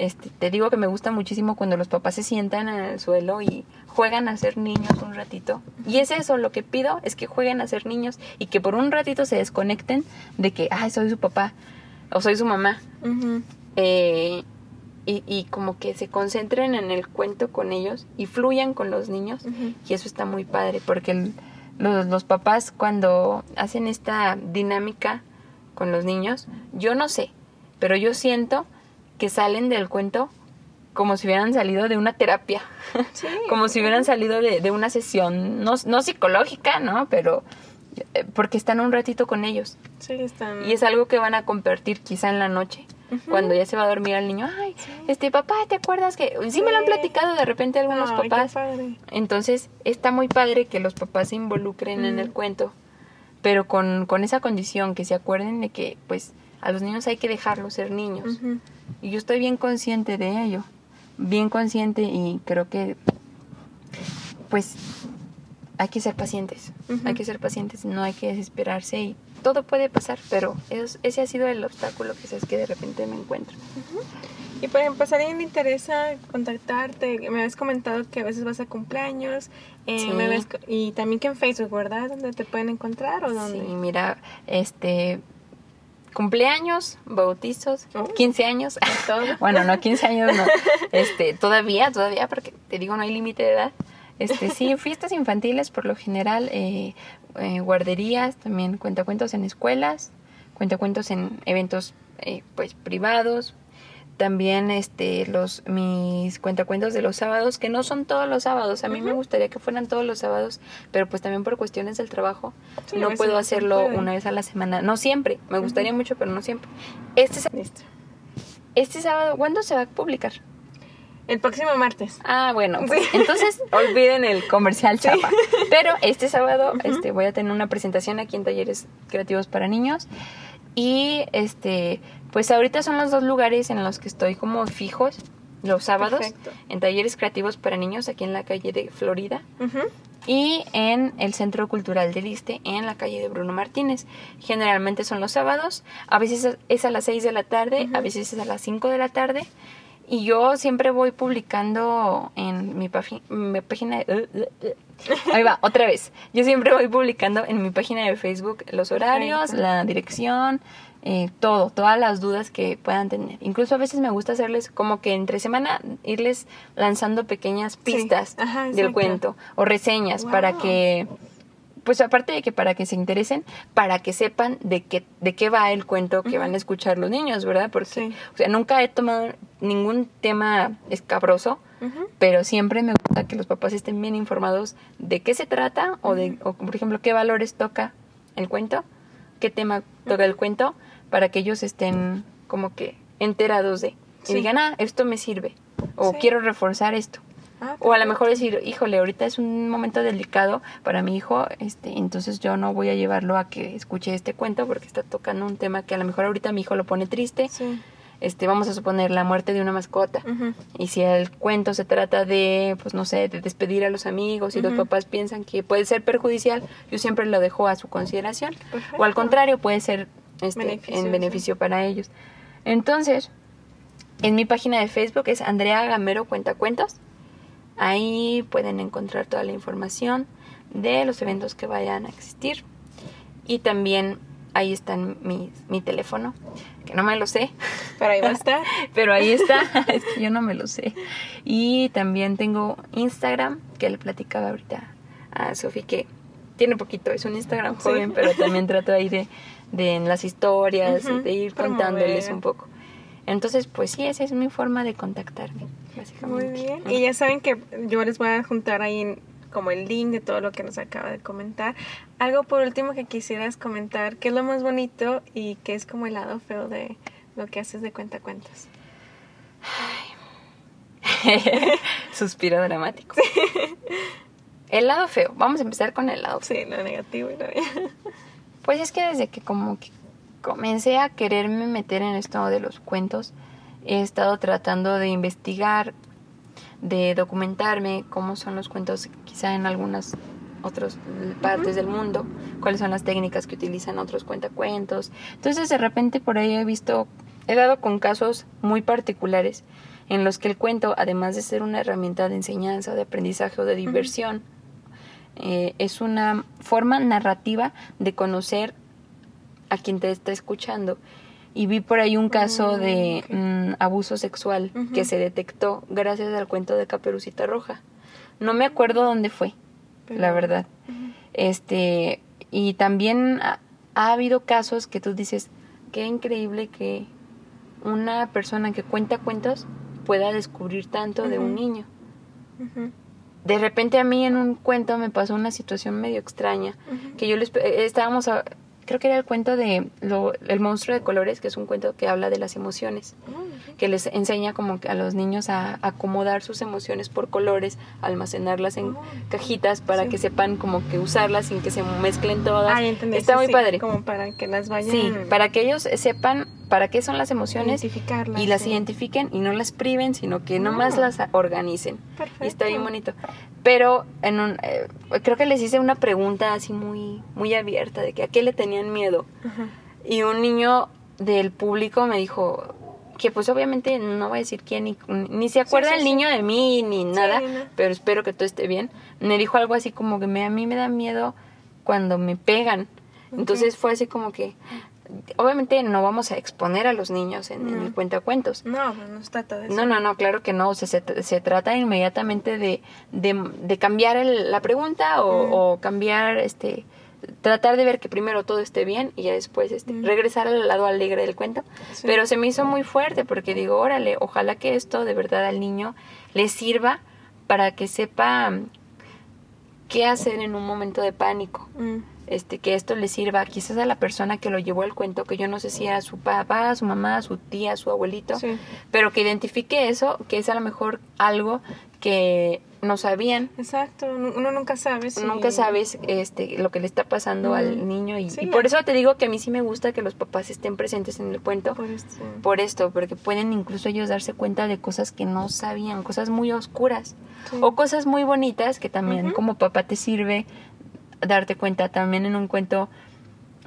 Este, te digo que me gusta muchísimo cuando los papás se sientan en el suelo y juegan a ser niños un ratito. Y es eso, lo que pido es que jueguen a ser niños y que por un ratito se desconecten de que, ay, soy su papá o soy su mamá. Eh, y, y como que se concentren en el cuento con ellos y fluyan con los niños. Y eso está muy padre porque el- los, los papás cuando hacen esta dinámica con los niños, yo no sé, pero yo siento que salen del cuento como si hubieran salido de una terapia, Sí. como si hubieran salido de, de una sesión, no, no psicológica, ¿no? Pero eh, porque están un ratito con ellos. Sí, están. Y es algo que van a compartir quizá en la noche. Cuando ya se va a dormir el niño, ay, este papá, ¿te acuerdas que sí, me lo han platicado de repente algunos Ay, qué papás? padre. Entonces, está muy padre que los papás se involucren en el cuento, pero con, con esa condición, que se acuerden de que, pues, a los niños hay que dejarlos ser niños. Ujú. Y yo estoy bien consciente de ello, bien consciente y creo que, pues, hay que ser pacientes, hay que ser pacientes, no hay que desesperarse y todo puede pasar, pero es- ese ha sido el obstáculo que es que de repente me encuentro. Y por ejemplo, si a alguien le interesa contactarte, me habías comentado que a veces vas a cumpleaños, eh, Sí. me y también que en Facebook, ¿verdad? ¿Dónde te pueden encontrar o dónde? Sí, mira, este cumpleaños, bautizos, Oh. 15 años. Todo. bueno, no 15 años, no. Este, todavía, todavía porque te digo no hay límite de edad. Este, sí, fiestas infantiles por lo general, eh, eh, guarderías, también cuentacuentos en escuelas, cuentacuentos en eventos eh, pues privados. También este los mis cuentacuentos de los sábados, que no son todos los sábados. A mí me gustaría que fueran todos los sábados, pero pues también por cuestiones del trabajo Sí, no puedo hacerlo puede. una vez a la semana. No siempre, me gustaría mucho, pero no siempre. Este, Listo. este sábado, ¿cuándo se va a publicar? El próximo martes. Ah, bueno, pues, Sí. entonces olviden el comercial chapa. Pero este sábado este, voy a tener una presentación aquí en Talleres Creativos para Niños. Y este, pues ahorita son los dos lugares en los que estoy como fijos los sábados. Perfecto. En Talleres Creativos para Niños, aquí en la calle de Florida. Y en el Centro Cultural del Iste, en la calle de Bruno Martínez. Generalmente son los sábados. A veces es a las 6 de la tarde, a veces es a las 5 de la tarde. Y yo siempre voy publicando en mi, página de... Ahí va, otra vez. Yo siempre voy publicando en mi página de Facebook los horarios, Perfecto. la dirección, eh, todo, todas las dudas que puedan tener. Incluso a veces me gusta hacerles como que entre semana irles lanzando pequeñas Sí. pistas Ajá, del cuento o reseñas para que pues aparte de que para que se interesen, para que sepan de qué, de qué va el cuento que van a escuchar los niños, ¿verdad? Porque, Sí. o sea, nunca he tomado ningún tema escabroso, pero siempre me gusta que los papás estén bien informados de qué se trata o de, o, por ejemplo, qué valores toca el cuento, qué tema toca el cuento, para que ellos estén como que enterados de Sí. y digan, ah, esto me sirve o Sí. quiero reforzar esto. Ah, O a lo mejor decir, híjole, ahorita es un momento delicado para mi hijo, este, entonces yo no voy a llevarlo a que escuche este cuento porque está tocando un tema que a lo mejor ahorita mi hijo lo pone triste. Sí. Este, vamos a suponer la muerte de una mascota. Y si el cuento se trata de, pues no sé, de despedir a los amigos y los papás piensan que puede ser perjudicial, yo siempre lo dejo a su consideración. O al contrario, puede ser este, en beneficio para ellos. Entonces, en mi página de Facebook es Andrea Gamero Cuentacuentos. Ahí pueden encontrar toda la información de los eventos que vayan a existir. Y también ahí está mi, mi teléfono, que no me lo sé, Pero ahí va a estar. pero ahí está, es que yo no me lo sé. Y también tengo Instagram, que le platicaba ahorita a Sofi, que tiene poquito, es un Instagram Sí. joven, pero también trato ahí de, de en las historias, de ir promover. contándoles un poco. Entonces, pues sí, esa es mi forma de contactarme, Muy básicamente. bien. Y ya saben que yo les voy a juntar ahí en- como el link de todo lo que nos acaba de comentar. Algo por último que quisieras comentar, ¿qué es lo más bonito y qué es como el lado feo de lo que haces de cuentacuentos? Suspiro dramático. El lado feo, vamos a empezar con el lado feo. Sí, lo negativo y lo bien. Pues es que desde que como que comencé a quererme meter en esto de los cuentos, he estado tratando de investigar, de documentarme cómo son los cuentos quizá en algunas otras partes del mundo, cuáles son las técnicas que utilizan otros cuentacuentos. Entonces de repente por ahí he visto, he dado con casos muy particulares en los que el cuento, además de ser una herramienta de enseñanza, de aprendizaje o de diversión, eh, es una forma narrativa de conocer a quien te está escuchando. Y vi por ahí un caso Ah, de mm, abuso sexual que se detectó gracias al cuento de Caperucita Roja. No me acuerdo dónde fue, Pero- la verdad. Este, y también ha, ha habido casos que tú dices, qué increíble que una persona que cuenta cuentos pueda descubrir tanto de un niño. De repente a mí en un cuento me pasó una situación medio extraña, que yo les eh, estábamos a- creo que era el cuento de lo- El monstruo de colores, que es un cuento que habla de las emociones, Mm, que les enseña como a los niños a acomodar sus emociones por colores, almacenarlas en Oh. cajitas para Sí. que sepan como que usarlas sin que se mezclen todas. Ah. Está muy sí, padre. Como para que las vayan Sí, para que ellos sepan para qué son las emociones y las sí. identifiquen y no las priven, sino que nomás Ah. las organicen. Perfecto. Y está bien bonito. Pero en un, eh, creo que les hice una pregunta así muy, muy abierta de que a qué le tenían miedo. Ajá. Y un niño del público me dijo que pues obviamente no voy a decir quién ni, ni se acuerda sí, el sí. niño de mí ni nada, no. pero espero que todo esté bien. Me dijo algo así como que me, a mí me da miedo cuando me pegan. Entonces fue así como que obviamente no vamos a exponer a los niños en, en No. el cuentacuentos. No, no se trata de eso. No, no, no, claro que no. O sea, se, se trata inmediatamente de, de, de cambiar el- la pregunta o, Mm. o cambiar este tratar de ver que primero todo esté bien y ya después este, regresar al lado alegre del cuento. Sí. Pero se me hizo muy fuerte porque digo, órale, ojalá que esto de verdad al niño le sirva para que sepa qué hacer en un momento de pánico. Mm, Este, que esto le sirva quizás a la persona que lo llevó al cuento, que yo no sé si era su papá, su mamá, su tía, su abuelito, Sí. pero que identifique eso, que es a lo mejor algo que no sabían Exacto, uno nunca sabe si... nunca sabes este lo que le está pasando al niño y, Sí, y por eso te digo que a mí sí me gusta que los papás estén presentes en el cuento Por esto. por esto porque pueden incluso ellos darse cuenta de cosas que no sabían cosas muy oscuras Sí. o cosas muy bonitas que también como papá te sirve darte cuenta también en un cuento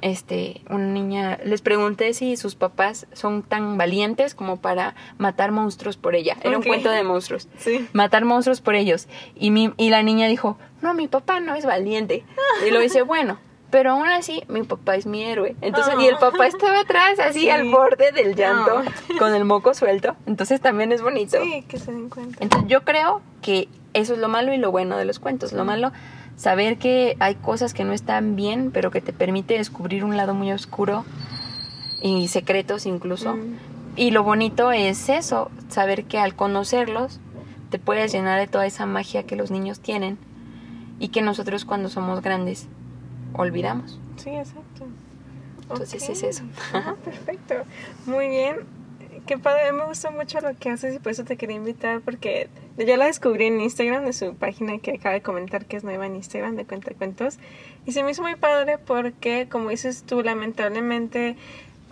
este una niña les pregunté si sus papás son tan valientes como para matar monstruos por ella era un cuento de monstruos Sí. matar monstruos por ellos. Y, mi, y la niña dijo, no, mi papá no es valiente. Y lo dice, bueno, pero aún así mi papá es mi héroe. Entonces, y el papá estaba atrás, así Sí. al borde del llanto, Ah. con el moco suelto. Entonces también es bonito. Sí, que se den cuenta. Entonces yo creo que eso es lo malo y lo bueno de los cuentos. Lo malo, saber que hay cosas que no están bien, pero que te permite descubrir un lado muy oscuro y secretos incluso. Mm, Y lo bonito es eso, saber que al conocerlos te puedes llenar de toda esa magia que los niños tienen y que nosotros cuando somos grandes olvidamos. Sí, exacto. Entonces es eso. Ah, perfecto. Muy bien. Qué padre, me gustó mucho lo que haces y por eso te quería invitar porque yo la descubrí en Instagram de su página que acaba de comentar que es nueva en Instagram de Cuenta Cuentos y se me hizo muy padre porque como dices tú lamentablemente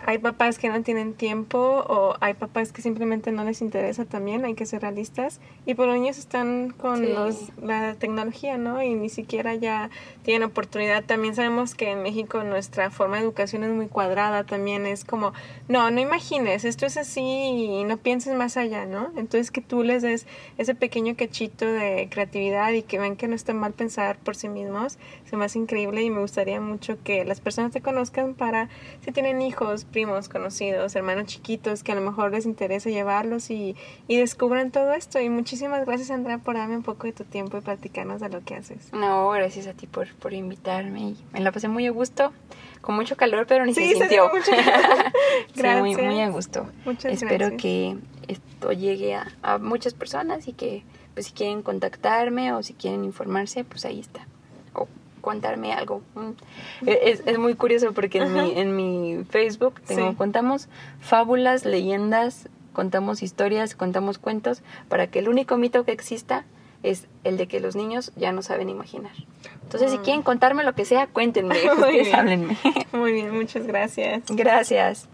hay papás que no tienen tiempo o hay papás que simplemente no les interesa también, hay que ser realistas y por los niños están con Sí. los, la tecnología, ¿no? Y ni siquiera ya tienen oportunidad. También sabemos que en México nuestra forma de educación es muy cuadrada, también es como, no, no imagines, esto es así y no pienses más allá, ¿no? Entonces que tú les des ese pequeño cachito de creatividad y que ven que no está mal pensar por sí mismos, se me hace increíble y me gustaría mucho que las personas te conozcan para si tienen hijos, primos, conocidos, hermanos chiquitos que a lo mejor les interesa llevarlos y, y descubran todo esto. Y muchísimas gracias Andrea por darme un poco de tu tiempo y platicarnos de lo que haces. No, gracias a ti por, por invitarme y me la pasé muy a gusto, con mucho calor, pero ni Sí, se se sintió. mucho calor. Sí, muy, Gracias. muy a gusto. Muchas Espero gracias. que esto llegue a, a muchas personas y que pues si quieren contactarme o si quieren informarse, pues ahí está. Contarme algo. Mm. Es, es muy curioso porque en mi, en mi Facebook tengo, Sí. contamos fábulas, leyendas, contamos historias, contamos cuentos, para que el único mito que exista es el de que los niños ya no saben imaginar. Entonces, si Mm. quieren contarme lo que sea, cuéntenme, Muy ustedes bien. háblenme. Muy bien, muchas gracias. Gracias.